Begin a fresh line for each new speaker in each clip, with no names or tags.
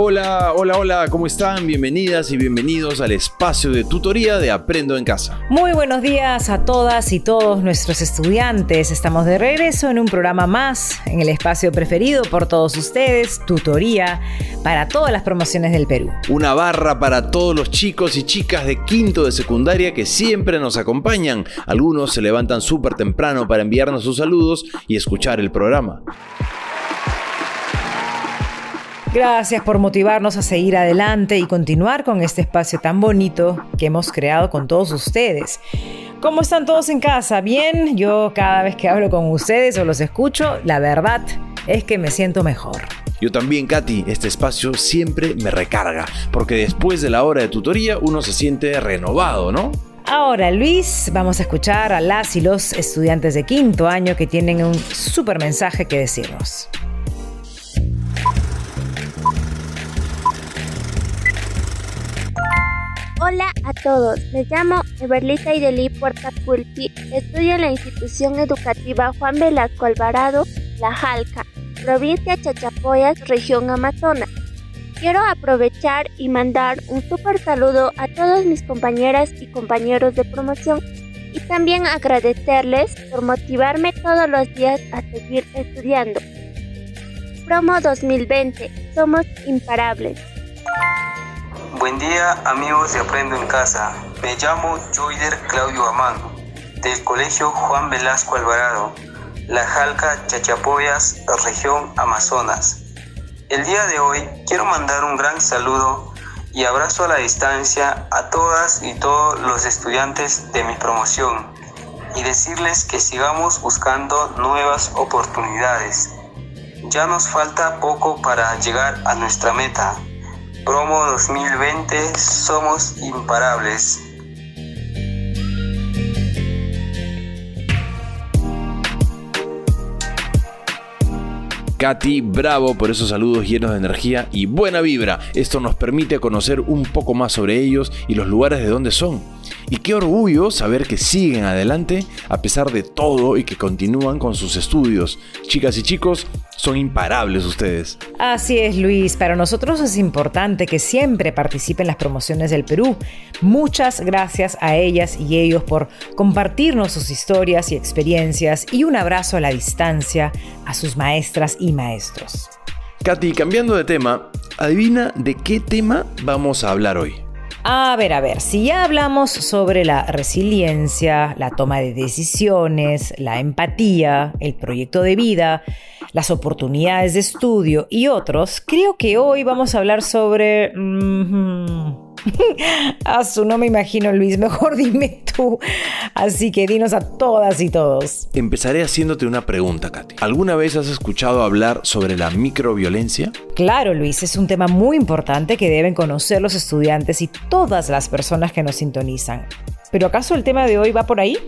Hola, hola, hola, ¿cómo están? Bienvenidas y bienvenidos al espacio de tutoría de Aprendo en Casa.
Muy buenos días a todas y todos nuestros estudiantes. Estamos de regreso en un programa más, en el espacio preferido por todos ustedes, tutoría para todas las promociones del Perú.
Una barra para todos los chicos y chicas de quinto de secundaria que siempre nos acompañan. Algunos se levantan súper temprano para enviarnos sus saludos y escuchar el programa.
Gracias por motivarnos a seguir adelante y continuar con este espacio tan bonito que hemos creado con todos ustedes. ¿Cómo están todos en casa? Bien, yo cada vez que hablo con ustedes o los escucho, la verdad es que me siento mejor.
Yo también, Katy, este espacio siempre me recarga, porque después de la hora de tutoría uno se siente renovado, ¿no?
Ahora, Luis, vamos a escuchar a las y los estudiantes de quinto año que tienen un súper mensaje que decirnos.
Hola a todos, me llamo Eberlita Ideli Puertaculpi, estudio en la institución educativa Juan Velasco Alvarado, La Jalca, provincia Chachapoyas, región Amazonas. Quiero aprovechar y mandar un súper saludo a todos mis compañeras y compañeros de promoción y también agradecerles por motivarme todos los días a seguir estudiando. Promo 2020, somos imparables.
Buen día amigos de Aprendo en Casa. Me llamo Joider Claudio Amando, del Colegio Juan Velasco Alvarado, La Jalca, Chachapoyas, región Amazonas. El día de hoy quiero mandar un gran saludo y abrazo a la distancia a todas y todos los estudiantes de mi promoción y decirles que sigamos buscando nuevas oportunidades. Ya nos falta poco para llegar a nuestra meta Promo 2020 Somos Imparables.
Katy, bravo por esos saludos llenos de energía y buena vibra. Esto nos permite conocer un poco más sobre ellos y los lugares de donde son. Y qué orgullo saber que siguen adelante a pesar de todo y que continúan con sus estudios. Chicas y chicos, son imparables ustedes.
Así es, Luis. Para nosotros es importante que siempre participen las promociones del Perú. Muchas gracias a ellas y ellos por compartirnos sus historias y experiencias y un abrazo a la distancia a sus maestras y maestros.
Katy, cambiando de tema, adivina de qué tema vamos a hablar hoy.
A ver, a ver, si ya hablamos sobre la resiliencia, la toma de decisiones, la empatía, el proyecto de vida, las oportunidades de estudio y otros, creo que hoy vamos a hablar sobre... A su no me imagino, Luis. Mejor dime tú. Así que dinos a todas y todos.
Empezaré haciéndote una pregunta, Katy. ¿Alguna vez has escuchado hablar sobre la microviolencia?
Claro, Luis. Es un tema muy importante que deben conocer los estudiantes y todas las personas que nos sintonizan. ¿Pero acaso el tema de hoy va por ahí?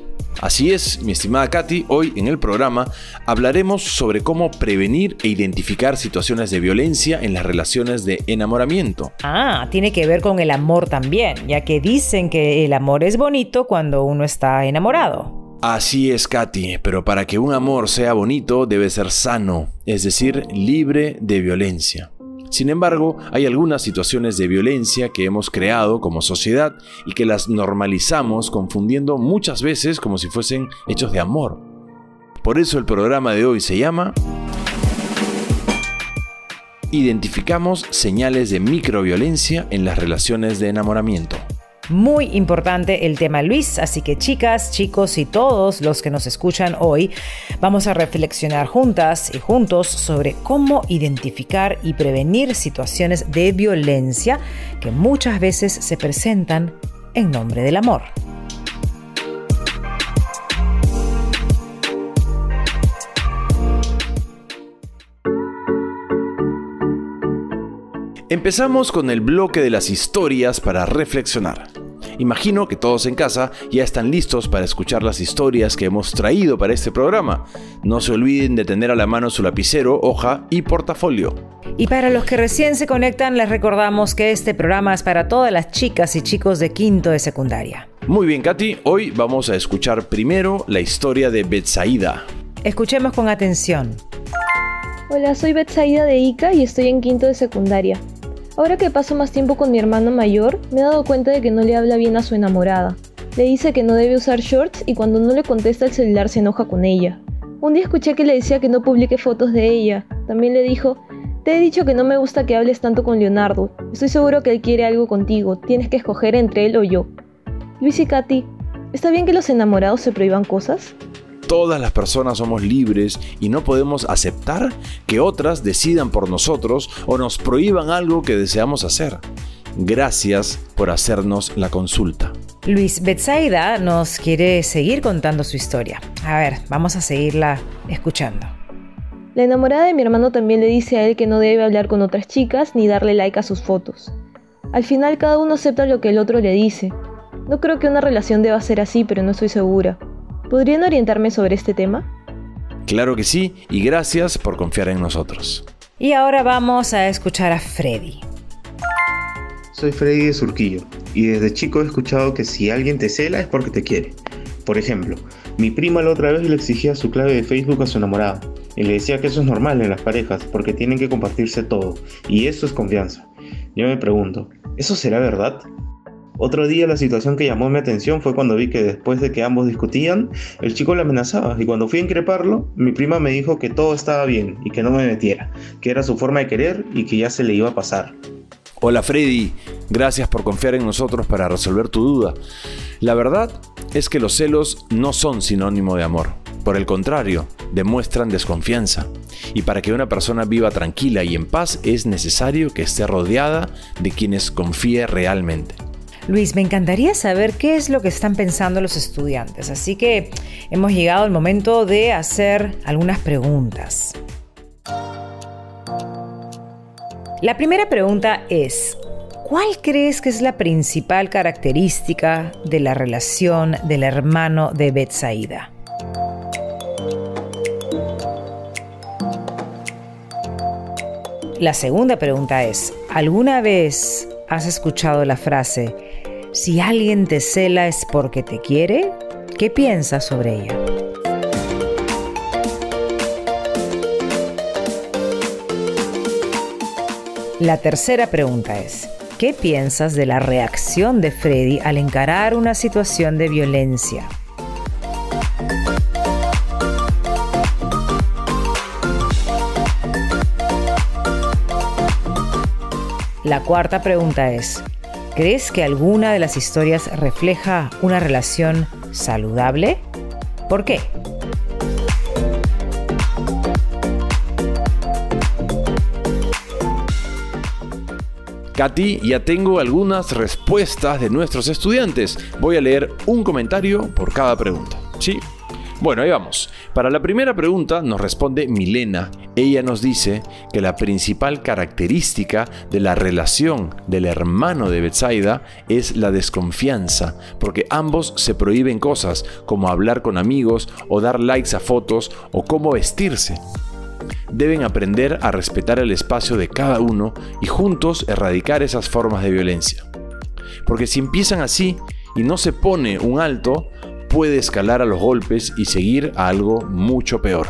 Así es, mi estimada Katy, hoy en el programa hablaremos sobre cómo prevenir e identificar situaciones de violencia en las relaciones de enamoramiento.
Ah, tiene que ver con el amor también, ya que dicen que el amor es bonito cuando uno está enamorado.
Así es, Katy, pero para que un amor sea bonito debe ser sano, es decir, libre de violencia. Sin embargo, hay algunas situaciones de violencia que hemos creado como sociedad y que las normalizamos confundiendo muchas veces como si fuesen hechos de amor. Por eso el programa de hoy se llama Identificamos señales de microviolencia en las relaciones de enamoramiento.
Muy importante el tema Luis, así que chicas, chicos y todos los que nos escuchan hoy, vamos a reflexionar juntas y juntos sobre cómo identificar y prevenir situaciones de violencia que muchas veces se presentan en nombre del amor.
Empezamos con el bloque de las historias para reflexionar. Imagino que todos en casa ya están listos para escuchar las historias que hemos traído para este programa. No se olviden de tener a la mano su lapicero, hoja y portafolio.
Y para los que recién se conectan, les recordamos que este programa es para todas las chicas y chicos de quinto de secundaria.
Muy bien, Katy, hoy vamos a escuchar primero la historia de Betsaida.
Escuchemos con atención.
Hola, soy Betsaida de Ica y estoy en quinto de secundaria. Ahora que paso más tiempo con mi hermano mayor, me he dado cuenta de que no le habla bien a su enamorada. Le dice que no debe usar shorts y cuando no le contesta el celular se enoja con ella. Un día escuché que le decía que no publique fotos de ella. También le dijo, te he dicho que no me gusta que hables tanto con Leonardo. Estoy seguro que él quiere algo contigo. Tienes que escoger entre él o yo. Luis y Katy, ¿está bien que los enamorados se prohíban cosas?
Todas las personas somos libres y no podemos aceptar que otras decidan por nosotros o nos prohíban algo que deseamos hacer. Gracias por hacernos la consulta.
Luis Betsaida nos quiere seguir contando su historia. A ver, vamos a seguirla escuchando.
La enamorada de mi hermano también le dice a él que no debe hablar con otras chicas ni darle like a sus fotos. Al final cada uno acepta lo que el otro le dice. No creo que una relación deba ser así, pero no estoy segura. ¿Podrían orientarme sobre este tema?
Claro que sí, y gracias por confiar en nosotros.
Y ahora vamos a escuchar a Freddy.
Soy Freddy de Surquillo, y desde chico he escuchado que si alguien te cela es porque te quiere. Por ejemplo, mi prima la otra vez le exigía su clave de Facebook a su enamorado, y le decía que eso es normal en las parejas, porque tienen que compartirse todo, y eso es confianza. Yo me pregunto, ¿eso será verdad? Otro día la situación que llamó mi atención fue cuando vi que después de que ambos discutían, el chico le amenazaba y cuando fui a increparlo, mi prima me dijo que todo estaba bien y que no me metiera, que era su forma de querer y que ya se le iba a pasar.
Hola Freddy, gracias por confiar en nosotros para resolver tu duda. La verdad es que los celos no son sinónimo de amor. Por el contrario, demuestran desconfianza. Y para que una persona viva tranquila y en paz es necesario que esté rodeada de quienes confíe realmente.
Luis, me encantaría saber qué es lo que están pensando los estudiantes, así que hemos llegado al momento de hacer algunas preguntas. La primera pregunta es, ¿cuál crees que es la principal característica de la relación del hermano de Betsaida? La segunda pregunta es, ¿alguna vez has escuchado la frase, si alguien te cela es porque te quiere, ¿qué piensas sobre ella? La tercera pregunta es, ¿qué piensas de la reacción de Freddy al encarar una situación de violencia? La cuarta pregunta es, ¿Crees que alguna de las historias refleja una relación saludable? ¿Por qué?
Katy, ya tengo algunas respuestas de nuestros estudiantes. Voy a leer un comentario por cada pregunta. ¿Sí? Bueno, ahí vamos. Para la primera pregunta nos responde Milena. Ella nos dice que la principal característica de la relación del hermano de Betsaida es la desconfianza, porque ambos se prohíben cosas como hablar con amigos o dar likes a fotos o cómo vestirse. Deben aprender a respetar el espacio de cada uno y juntos erradicar esas formas de violencia. Porque si empiezan así y no se pone un alto, puede escalar a los golpes y seguir a algo mucho peor.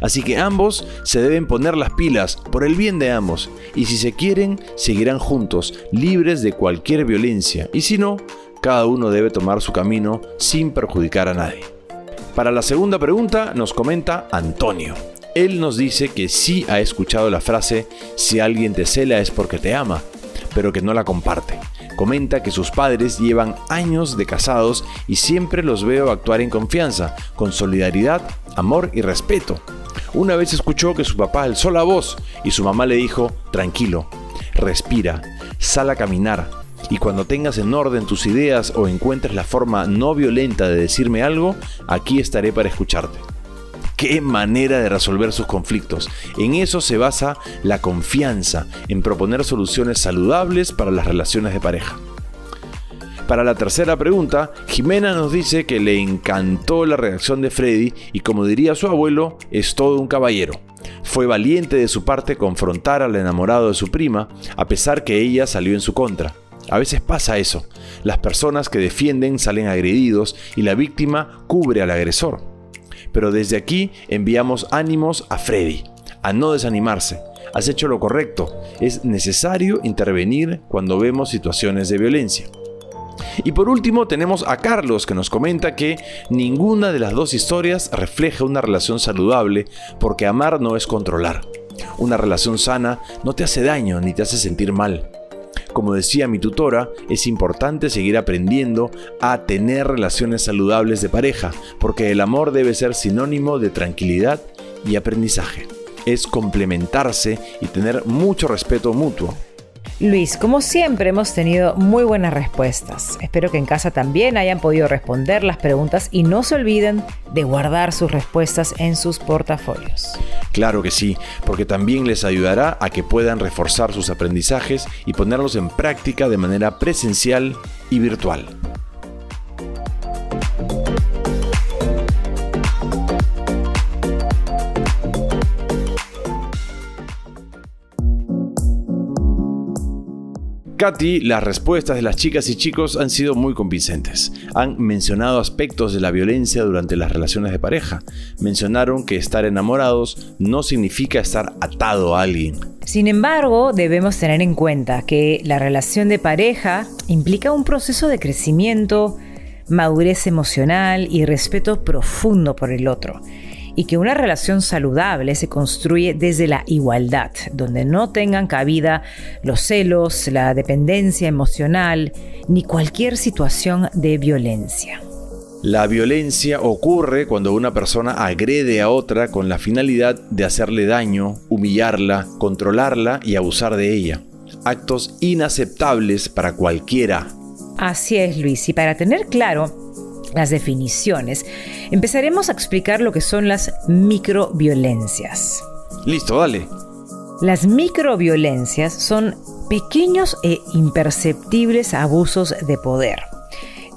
Así que ambos se deben poner las pilas por el bien de ambos y si se quieren, seguirán juntos, libres de cualquier violencia y si no, cada uno debe tomar su camino sin perjudicar a nadie. Para la segunda pregunta nos comenta Antonio. Él nos dice que sí ha escuchado la frase si alguien te cela es porque te ama, pero que no la comparte. Comenta que sus padres llevan años de casados y siempre los veo actuar en confianza, con solidaridad, amor y respeto. Una vez escuchó que su papá alzó la voz y su mamá le dijo, tranquilo, respira, sal a caminar, y cuando tengas en orden tus ideas o encuentres la forma no violenta de decirme algo, aquí estaré para escucharte. Qué manera de resolver sus conflictos. En eso se basa la confianza, en proponer soluciones saludables para las relaciones de pareja. Para la tercera pregunta, Jimena nos dice que le encantó la reacción de Freddy y como diría su abuelo, es todo un caballero. Fue valiente de su parte confrontar al enamorado de su prima, a pesar que ella salió en su contra. A veces pasa eso. Las personas que defienden salen agredidos y la víctima cubre al agresor. Pero desde aquí enviamos ánimos a Freddy, a no desanimarse, has hecho lo correcto. Es necesario intervenir cuando vemos situaciones de violencia. Y por último tenemos a Carlos que nos comenta que ninguna de las dos historias refleja una relación saludable porque amar no es controlar. Una relación sana no te hace daño ni te hace sentir mal. Como decía mi tutora, es importante seguir aprendiendo a tener relaciones saludables de pareja, porque el amor debe ser sinónimo de tranquilidad y aprendizaje. Es complementarse y tener mucho respeto mutuo.
Luis, como siempre hemos tenido muy buenas respuestas. Espero que en casa también hayan podido responder las preguntas y no se olviden de guardar sus respuestas en sus portafolios.
Claro que sí, porque también les ayudará a que puedan reforzar sus aprendizajes y ponerlos en práctica de manera presencial y virtual. Katy, las respuestas de las chicas y chicos han sido muy convincentes. Han mencionado aspectos de la violencia durante las relaciones de pareja. Mencionaron que estar enamorados no significa estar atado a alguien.
Sin embargo, debemos tener en cuenta que la relación de pareja implica un proceso de crecimiento, madurez emocional y respeto profundo por el otro y que una relación saludable se construye desde la igualdad, donde no tengan cabida los celos, la dependencia emocional ni cualquier situación de violencia.
La violencia ocurre cuando una persona agrede a otra con la finalidad de hacerle daño, humillarla, controlarla y abusar de ella. Actos inaceptables para cualquiera.
Así es, Luis. Y para tener claro las definiciones, empezaremos a explicar lo que son las microviolencias.
Listo, dale.
Las microviolencias son pequeños e imperceptibles abusos de poder.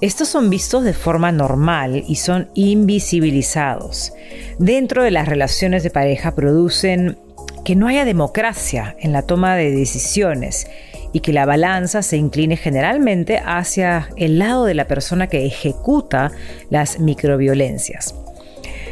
Estos son vistos de forma normal y son invisibilizados. Dentro de las relaciones de pareja producen que no haya democracia en la toma de decisiones y que la balanza se incline generalmente hacia el lado de la persona que ejecuta las microviolencias.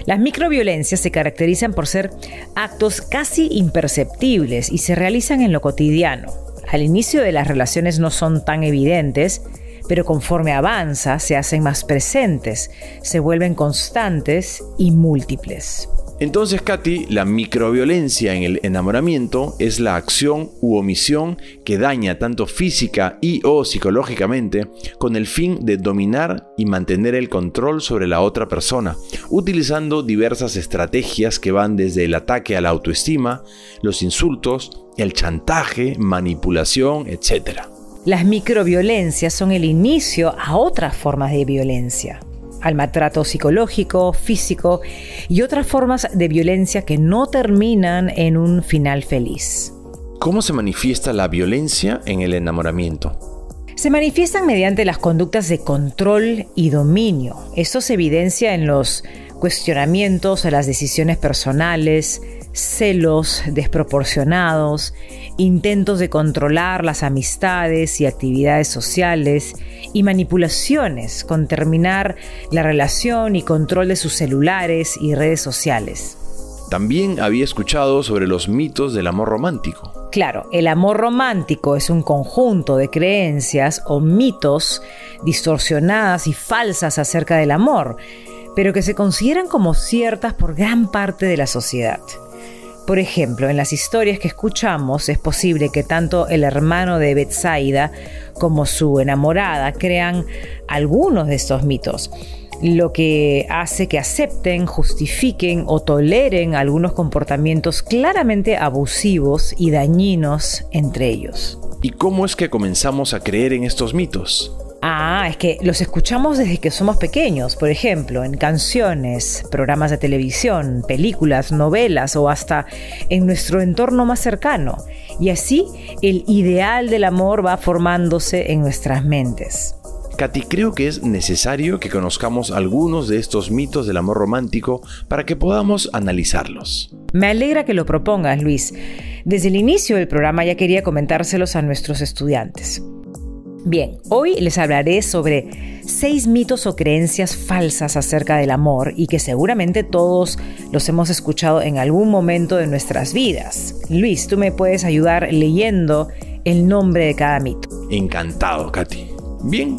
Las microviolencias se caracterizan por ser actos casi imperceptibles y se realizan en lo cotidiano. Al inicio de las relaciones no son tan evidentes, pero conforme avanza se hacen más presentes, se vuelven constantes y múltiples.
Entonces, Katy, la microviolencia en el enamoramiento es la acción u omisión que daña tanto física y o psicológicamente con el fin de dominar y mantener el control sobre la otra persona, utilizando diversas estrategias que van desde el ataque a la autoestima, los insultos, el chantaje, manipulación, etc.
Las microviolencias son el inicio a otras formas de violencia al maltrato psicológico, físico y otras formas de violencia que no terminan en un final feliz.
¿Cómo se manifiesta la violencia en el enamoramiento?
Se manifiestan mediante las conductas de control y dominio. Esto se evidencia en los cuestionamientos a las decisiones personales, celos desproporcionados, intentos de controlar las amistades y actividades sociales y manipulaciones con terminar la relación y control de sus celulares y redes sociales.
También había escuchado sobre los mitos del amor romántico.
Claro, el amor romántico es un conjunto de creencias o mitos distorsionadas y falsas acerca del amor, pero que se consideran como ciertas por gran parte de la sociedad. Por ejemplo, en las historias que escuchamos es posible que tanto el hermano de Betsaida como su enamorada crean algunos de estos mitos, lo que hace que acepten, justifiquen o toleren algunos comportamientos claramente abusivos y dañinos entre ellos.
¿Y cómo es que comenzamos a creer en estos mitos?
Ah, es que los escuchamos desde que somos pequeños, por ejemplo, en canciones, programas de televisión, películas, novelas o hasta en nuestro entorno más cercano. Y así el ideal del amor va formándose en nuestras mentes.
Katy, creo que es necesario que conozcamos algunos de estos mitos del amor romántico para que podamos analizarlos.
Me alegra que lo propongas, Luis. Desde el inicio del programa ya quería comentárselos a nuestros estudiantes. Bien, hoy les hablaré sobre seis mitos o creencias falsas acerca del amor y que seguramente todos los hemos escuchado en algún momento de nuestras vidas. Luis, tú me puedes ayudar leyendo el nombre de cada mito.
Encantado, Katy. Bien,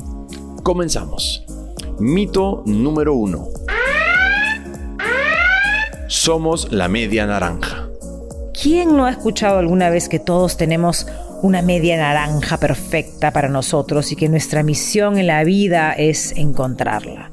comenzamos. Mito número uno. Somos la media naranja.
¿Quién no ha escuchado alguna vez que todos tenemos una media naranja perfecta para nosotros y que nuestra misión en la vida es encontrarla?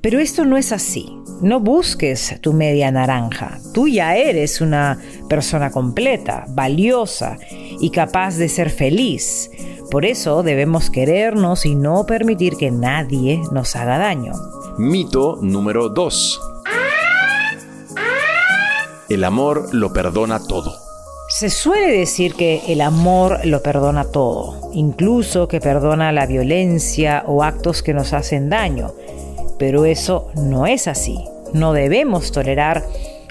Pero esto no es así. No busques tu media naranja. Tú ya eres una persona completa, valiosa y capaz de ser feliz. Por eso debemos querernos y no permitir que nadie nos haga daño.
Mito número 2. El amor lo perdona todo.
Se suele decir que el amor lo perdona todo, incluso que perdona la violencia o actos que nos hacen daño. Pero eso no es así. No debemos tolerar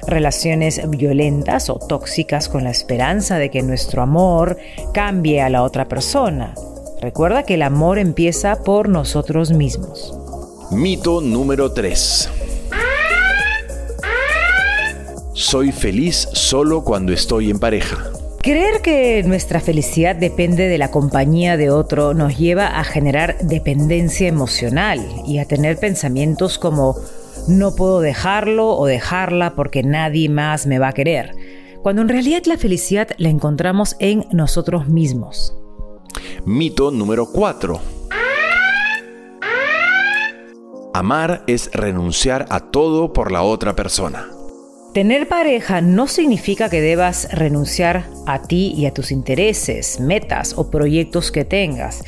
relaciones violentas o tóxicas con la esperanza de que nuestro amor cambie a la otra persona. Recuerda que el amor empieza por nosotros mismos.
Mito número 3. Soy feliz solo cuando estoy en pareja.
Creer que nuestra felicidad depende de la compañía de otro nos lleva a generar dependencia emocional y a tener pensamientos como no puedo dejarlo o dejarla porque nadie más me va a querer, cuando en realidad la felicidad la encontramos en nosotros mismos.
Mito número 4. Amar es renunciar a todo por la otra persona.
Tener pareja no significa que debas renunciar a ti y a tus intereses, metas o proyectos que tengas.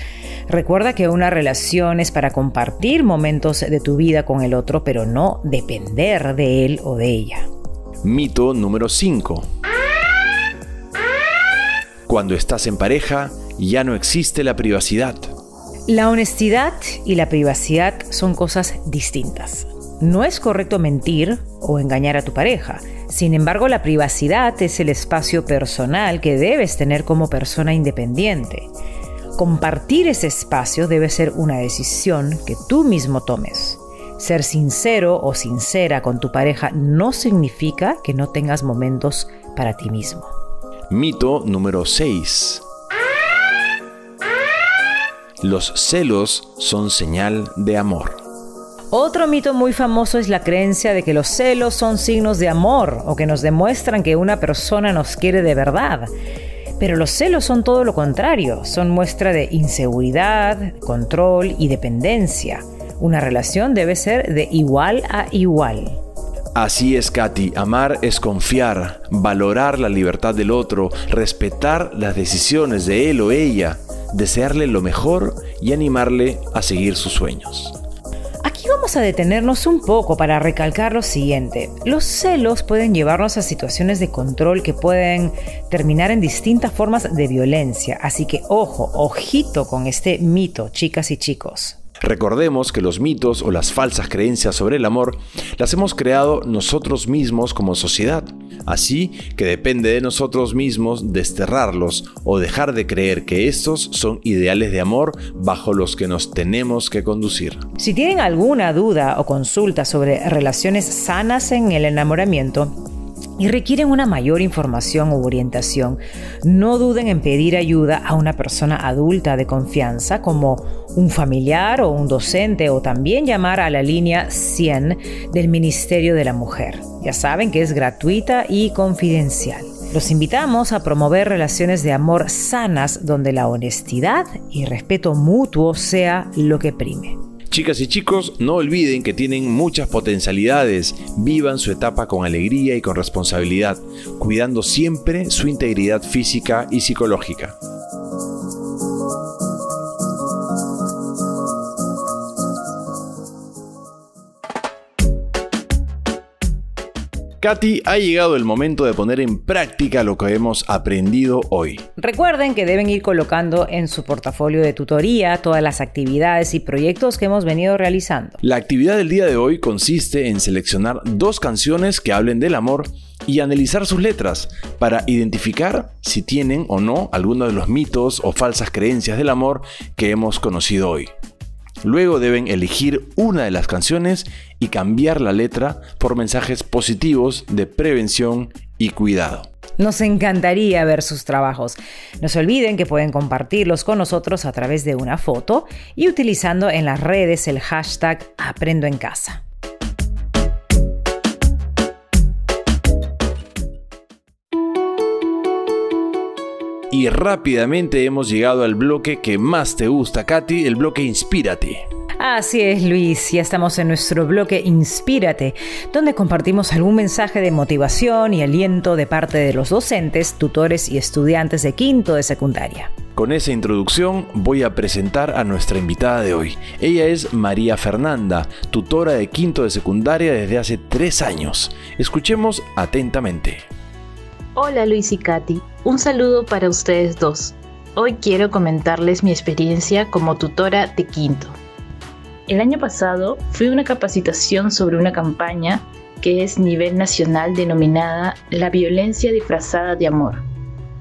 Recuerda que una relación es para compartir momentos de tu vida con el otro, pero no depender de él o de ella.
Mito número 5. Cuando estás en pareja, ya no existe la privacidad.
La honestidad y la privacidad son cosas distintas. No es correcto mentir o engañar a tu pareja. Sin embargo, la privacidad es el espacio personal que debes tener como persona independiente. Compartir ese espacio debe ser una decisión que tú mismo tomes. Ser sincero o sincera con tu pareja no significa que no tengas momentos para ti mismo.
Mito número 6. Los celos son señal de amor.
Otro mito muy famoso es la creencia de que los celos son signos de amor o que nos demuestran que una persona nos quiere de verdad. Pero los celos son todo lo contrario, son muestra de inseguridad, control y dependencia. Una relación debe ser de igual a igual.
Así es, Katy. Amar es confiar, valorar la libertad del otro, respetar las decisiones de él o ella, desearle lo mejor y animarle a seguir sus sueños.
Vamos a detenernos un poco para recalcar lo siguiente. Los celos pueden llevarnos a situaciones de control que pueden terminar en distintas formas de violencia. Así que ojo, ojito con este mito, chicas y chicos.
Recordemos que los mitos o las falsas creencias sobre el amor las hemos creado nosotros mismos como sociedad. Así que depende de nosotros mismos desterrarlos o dejar de creer que estos son ideales de amor bajo los que nos tenemos que conducir.
Si tienen alguna duda o consulta sobre relaciones sanas en el enamoramiento, y requieren una mayor información u orientación, no duden en pedir ayuda a una persona adulta de confianza como un familiar o un docente o también llamar a la línea 100 del Ministerio de la Mujer. Ya saben que es gratuita y confidencial. Los invitamos a promover relaciones de amor sanas donde la honestidad y respeto mutuo sea lo que prime.
Chicas y chicos, no olviden que tienen muchas potencialidades, vivan su etapa con alegría y con responsabilidad, cuidando siempre su integridad física y psicológica. Katy, ha llegado el momento de poner en práctica lo que hemos aprendido hoy.
Recuerden que deben ir colocando en su portafolio de tutoría todas las actividades y proyectos que hemos venido realizando.
La actividad del día de hoy consiste en seleccionar dos canciones que hablen del amor y analizar sus letras para identificar si tienen o no alguno de los mitos o falsas creencias del amor que hemos conocido hoy. Luego deben elegir una de las canciones y cambiar la letra por mensajes positivos de prevención y cuidado.
Nos encantaría ver sus trabajos. No se olviden que pueden compartirlos con nosotros a través de una foto y utilizando en las redes el hashtag Aprendo en casa.
Y rápidamente hemos llegado al bloque que más te gusta, Katy, el bloque Inspírate.
Así es, Luis, ya estamos en nuestro bloque Inspírate, donde compartimos algún mensaje de motivación y aliento de parte de los docentes, tutores y estudiantes de quinto de secundaria.
Con esa introducción voy a presentar a nuestra invitada de hoy. Ella es María Fernanda, tutora de quinto de secundaria desde hace tres años. Escuchemos atentamente.
Hola Luis y Katy, un saludo para ustedes dos. Hoy quiero comentarles mi experiencia como tutora de quinto. El año pasado fui a una capacitación sobre una campaña que es nivel nacional denominada La violencia disfrazada de amor.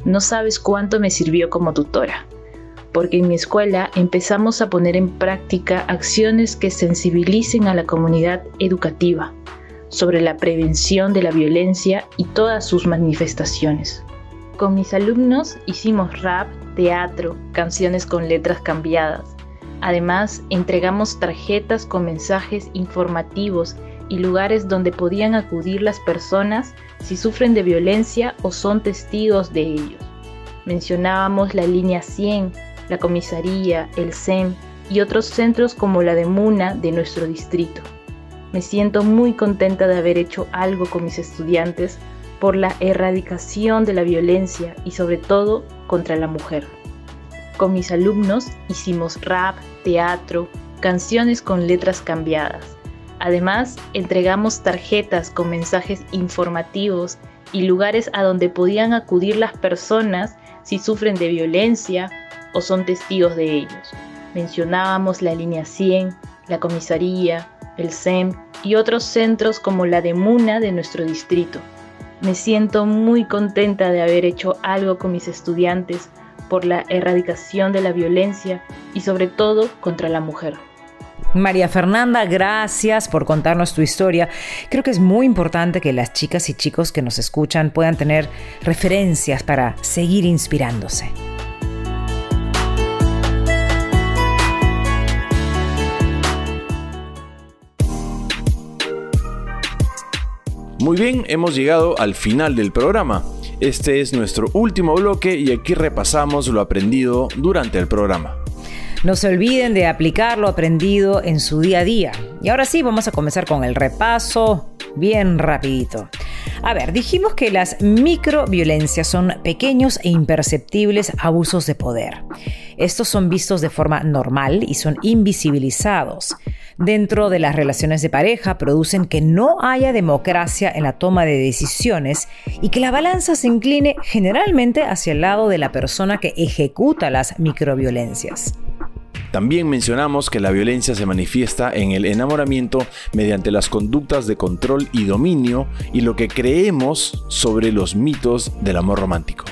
No sabes cuánto me sirvió como tutora, porque en mi escuela empezamos a poner en práctica acciones que sensibilicen a la comunidad educativa sobre la prevención de la violencia y todas sus manifestaciones. Con mis alumnos hicimos rap, teatro, canciones con letras cambiadas. Además, entregamos tarjetas con mensajes informativos y lugares donde podían acudir las personas si sufren de violencia o son testigos de ellos. Mencionábamos la línea 100, la comisaría, el SEM y otros centros como la de Muna de nuestro distrito. Me siento muy contenta de haber hecho algo con mis estudiantes por la erradicación de la violencia y sobre todo contra la mujer. Con mis alumnos hicimos rap, teatro, canciones con letras cambiadas. Además, entregamos tarjetas con mensajes informativos y lugares a donde podían acudir las personas si sufren de violencia o son testigos de ellos. Mencionábamos la línea 100, la comisaría, el SEM y otros centros como la de Muna de nuestro distrito. Me siento muy contenta de haber hecho algo con mis estudiantes por la erradicación de la violencia y sobre todo contra la mujer.
María Fernanda, gracias por contarnos tu historia. Creo que es muy importante que las chicas y chicos que nos escuchan puedan tener referencias para seguir inspirándose.
Muy bien, hemos llegado al final del programa. Este es nuestro último bloque y aquí repasamos lo aprendido durante el programa.
No se olviden de aplicar lo aprendido en su día a día. Y ahora sí, vamos a comenzar con el repaso bien rapidito. A ver, dijimos que las microviolencias son pequeños e imperceptibles abusos de poder. Estos son vistos de forma normal y son invisibilizados dentro de las relaciones de pareja producen que no haya democracia en la toma de decisiones y que la balanza se incline generalmente hacia el lado de la persona que ejecuta las microviolencias.
También mencionamos que la violencia se manifiesta en el enamoramiento mediante las conductas de control y dominio y lo que creemos sobre los mitos del amor romántico.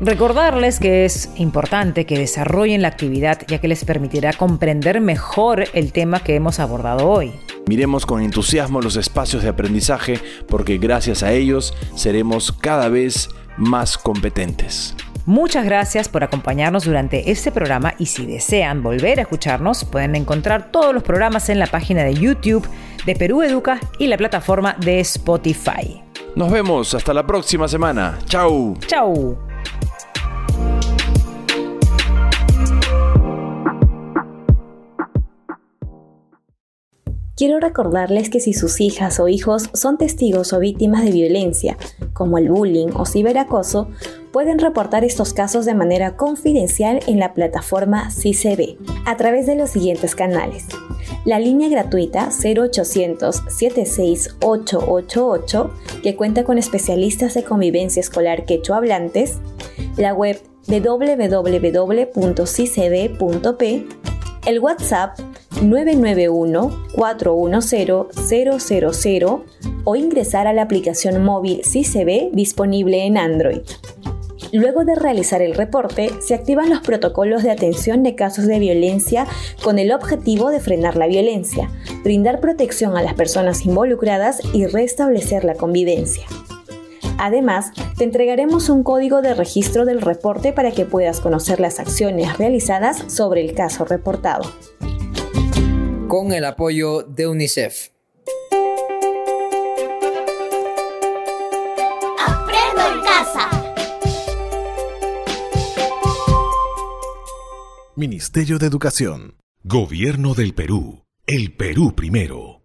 Recordarles que es importante que desarrollen la actividad ya que les permitirá comprender mejor el tema que hemos abordado hoy.
Miremos con entusiasmo los espacios de aprendizaje porque gracias a ellos seremos cada vez más competentes.
Muchas gracias por acompañarnos durante este programa y si desean volver a escucharnos pueden encontrar todos los programas en la página de YouTube de Perú Educa y la plataforma de Spotify.
Nos vemos hasta la próxima semana. Chau.
Chau.
Quiero recordarles que si sus hijas o hijos son testigos o víctimas de violencia, como el bullying o ciberacoso, pueden reportar estos casos de manera confidencial en la plataforma CICB a través de los siguientes canales. La línea gratuita 0800 76888 que cuenta con especialistas de convivencia escolar quechua hablantes, la web www.cicb.p, el WhatsApp 991-410-000 o ingresar a la aplicación móvil CCB disponible en Android. Luego de realizar el reporte, se activan los protocolos de atención de casos de violencia con el objetivo de frenar la violencia, brindar protección a las personas involucradas y restablecer la convivencia. Además, te entregaremos un código de registro del reporte para que puedas conocer las acciones realizadas sobre el caso reportado.
Con el apoyo de UNICEF.
Aprendo en casa.
Ministerio de Educación. Gobierno del Perú. El Perú primero.